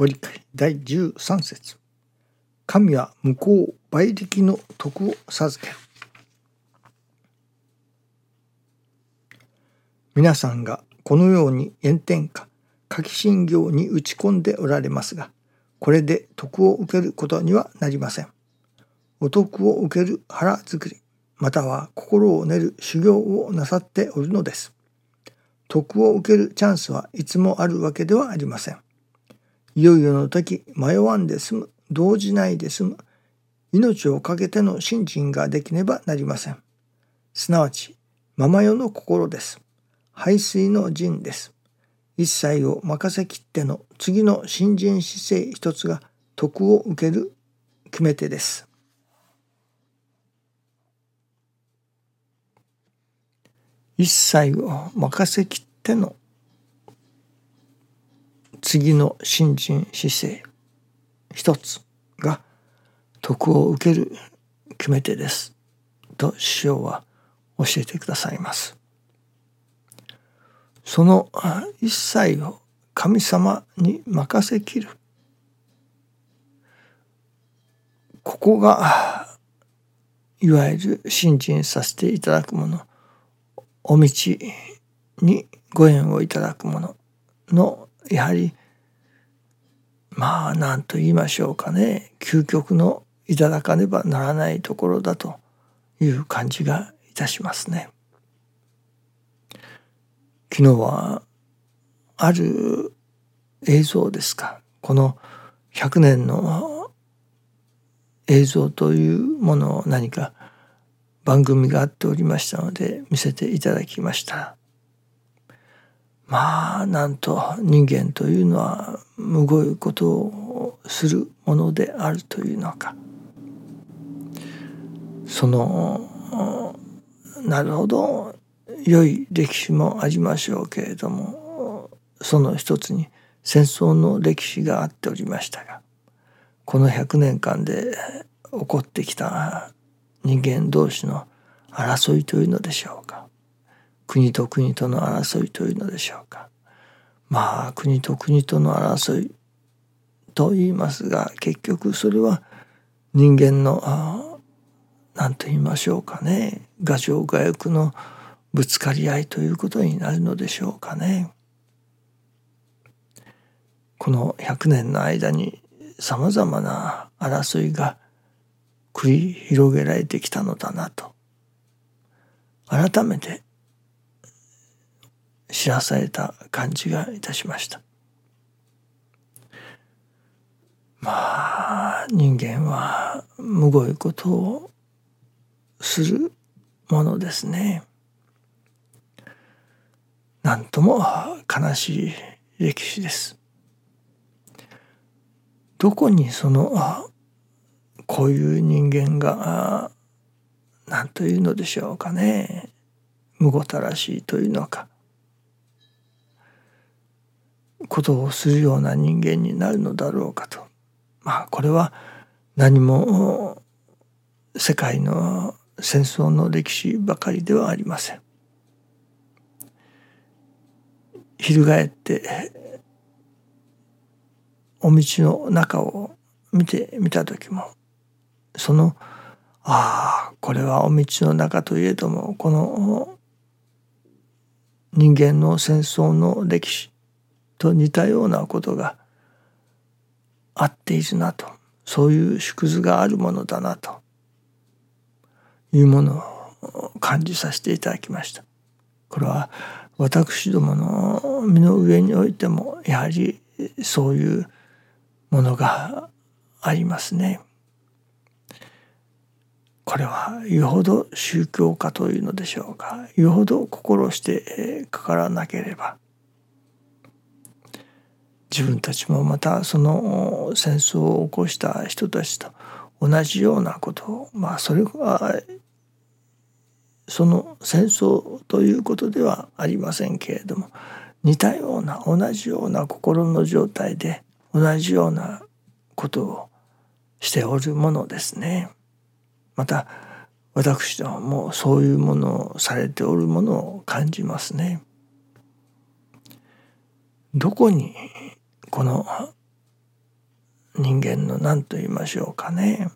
ご理解第13節神は向こう倍力の徳を授ける皆さんがこのように炎天下書き信業に打ち込んでおられますがこれで徳を受けることにはなりません。お徳を受ける腹作りまたは心を練る修行をなさっておるのです。徳を受けるチャンスはいつもあるわけではありません。いよいよの時迷わんで済む動じないで済む命を懸けての信心ができねばなりません。すなわち、ママ世の心です。排水の陣です。一切を任せきっての次の新人姿勢一つが徳を受ける決め手です。一切を任せきっての次の新人姿勢一つが徳を受ける決め手です。と師匠は教えてくださいます。その一切を神様に任せきる。ここがいわゆる信心させていただくもの。お道にご縁をいただくもののやはりまあ何と言いましょうかね。究極のいただかねばならないところだという感じがいたしますね。昨日はある映像ですか。この100年の映像というものを何か番組があっておりましたので見せていただきました。まあなんと人間というのはむごいことをするものであるというのか。そのなるほど。良い歴史もありましょうけれどもその一つに戦争の歴史があっておりましたがこの100年間で起こってきた人間同士の争いというのでしょうか。国と国との争いというのでしょうか。まあ国と国との争いと言いますが結局それは人間の何と言いましょうかね。牙城牙欲のぶつかり合いということになるのでしょうかね。この100年の間にさまざまな争いが繰り広げられてきたのだなと。改めて知らされた感じがいたしました。まあ人間はむごいことをするものですね。なんとも悲しい歴史です。どこにそのこういう人間が何というのでしょうかねむごたらしいというのかことをするような人間になるのだろうかとまあこれは何も世界の戦争の歴史ばかりではありません。翻ってお道の中を見てみた時もそのああこれはお道の中といえどもこの人間の戦争の歴史と似たようなことがあっているなとそういう縮図があるものだなというものを感じさせていただきました。これは私どもの身の上においてもやはりそういうものがありますね。これはよほど宗教家というのでしょうかよほど心してかからなければ自分たちもまたその戦争を起こした人たちと同じようなことをまあそれはその戦争ということではありませんけれども似たような同じような心の状態で同じようなことをしておるものですね。また私どももそういうものをされておるものを感じますね。どこにこの人間の何と言いましょうかね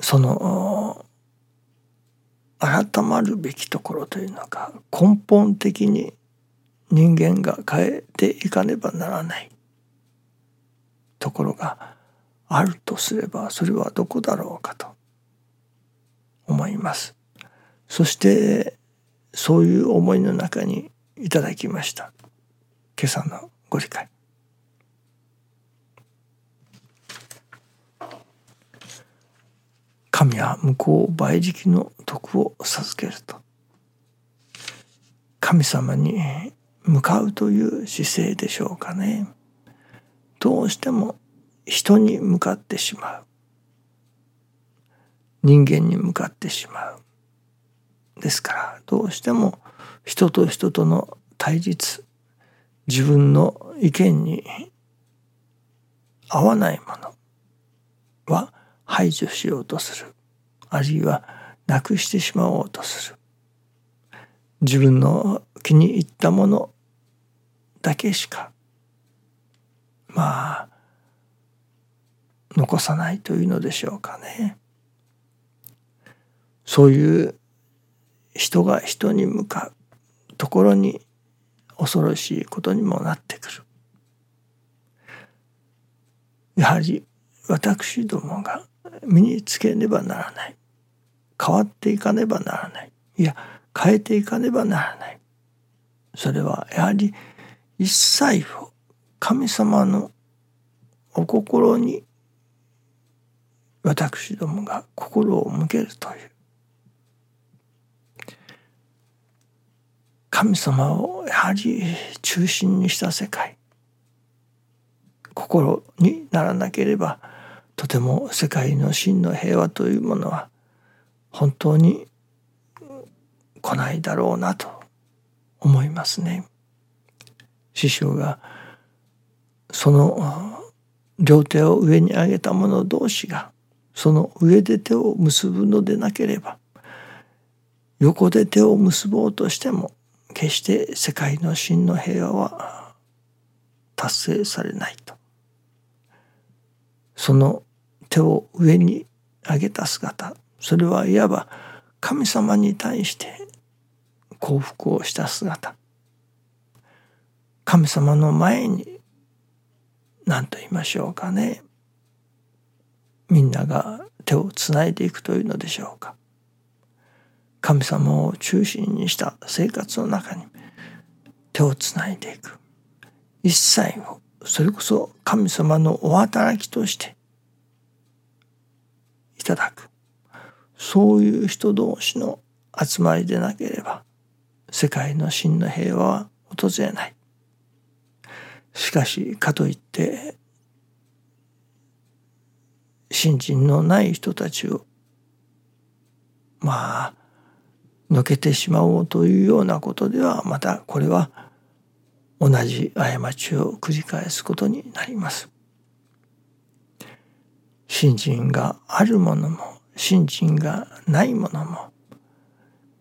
その改まるべきところというのが根本的に人間が変えていかねばならないところがあるとすればそれはどこだろうかと思います。そしてそういう思いの中にいただきました。今朝のご理解。神は向こう倍力の徳を授けると。神様に向かうという姿勢でしょうかね。どうしても人に向かってしまう。人間に向かってしまう。ですからどうしても人と人との対立自分の意見に合わないものは排除しようとするあるいはなくしてしまおうとする自分の気に入ったものだけしかまあ残さないというのでしょうかね。そういう人が人に向かうところに恐ろしいことにもなってくる。やはり私どもが身につけねばならない。変わっていかねばならない。いや変えていかねばならない。それはやはり一切を神様のお心に私どもが心を向けるという。神様をやはり中心にした世界心にならなければとても世界の真の平和というものは本当に来ないだろうなと思いますね。師匠がその両手を上に上げた者同士がその上で手を結ぶのでなければ横で手を結ぼうとしても決して世界の真の平和は達成されないと。その手を上に上げた姿それはいわば神様に対して幸福をした姿。神様の前に何と言いましょうかね。みんなが手をつないでいくというのでしょうか。神様を中心にした生活の中に手をつないでいく一切をそれこそ神様のお働きとしていただくそういう人同士の集まりでなければ世界の真の平和は訪れない。しかしかといって信心のない人たちをまあのけてしまおうというようなことではまたこれは同じ過ちを繰り返すことになります。信心があるものも信心がないものも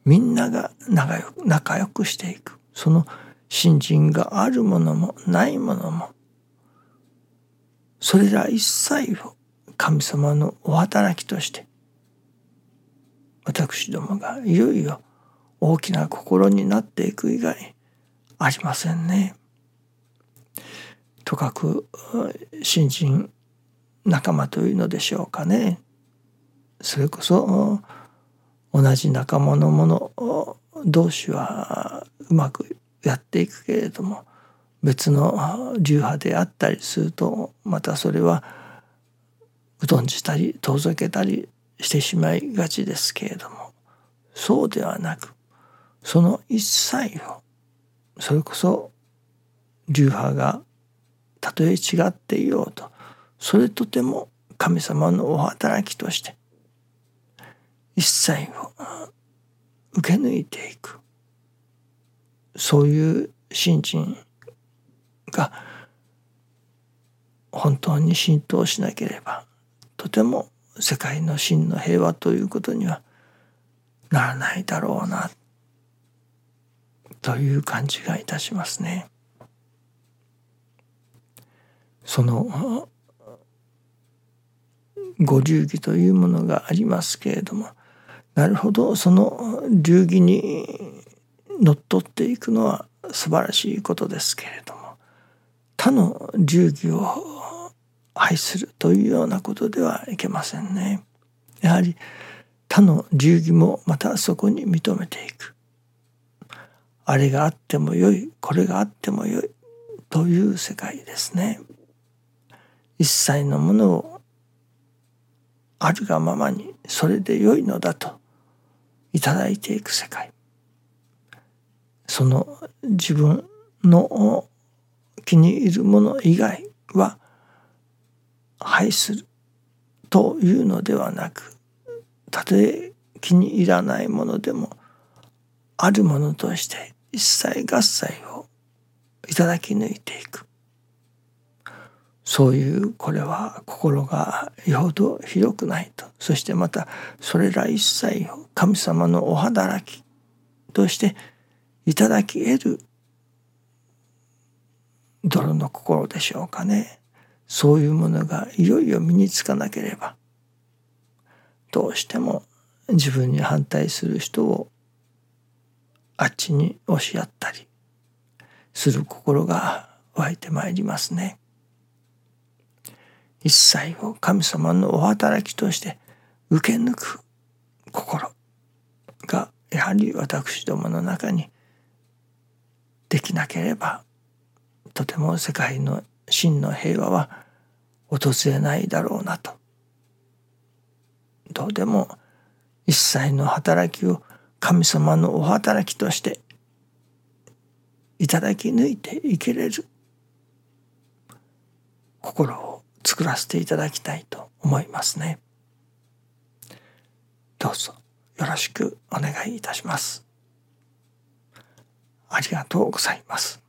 みんなが仲良く仲良くしていくその信心があるものもないものもそれら一切を神様のお働きとして私どもがいよいよ大きな心になっていく以外ありませんね。とかく新人仲間というのでしょうかね。それこそ同じ仲間の者同士はうまくやっていくけれども別の流派であったりするとまたそれは疎んじたり遠ざけたりしてしまいがちですけれどもそうではなくその一切をそれこそ流派がたとえ違っていようとそれとても神様のお働きとして一切を受け抜いていく。そういう信心が本当に浸透しなければとても世界の真の平和ということにはならないだろうなという感じがいたしますね。そのご流儀というものがありますけれどもなるほどその流儀にのっとっていくのは素晴らしいことですけれども他の流儀を愛するというようなことではいけませんね。やはり他の流儀もまたそこに認めていく。あれがあってもよいこれがあってもよいという世界ですね。一切のものをあるがままにそれで良いのだといただいていく世界その自分の気に入るもの以外は廃するというのではなくたとえ気に入らないものでもあるものとして一切合切をいただき抜いていく。そういうこれは心がよほど広くないと。そしてまたそれら一切を神様のお働きとしていただき得る泥の心でしょうかね。そういうものがいよいよ身につかなければ。どうしても自分に反対する人をあっちに押し合ったりする心が湧いてまいりますね。一切を神様のお働きとして受け抜く心がやはり私どもの中にできなければとても世界の真の平和は訪れないだろうなとどうでも一切の働きを神様のお働きとしていただき抜いていけれる心を作らせていただきたいと思いますね。どうぞよろしくお願いいたします。ありがとうございます。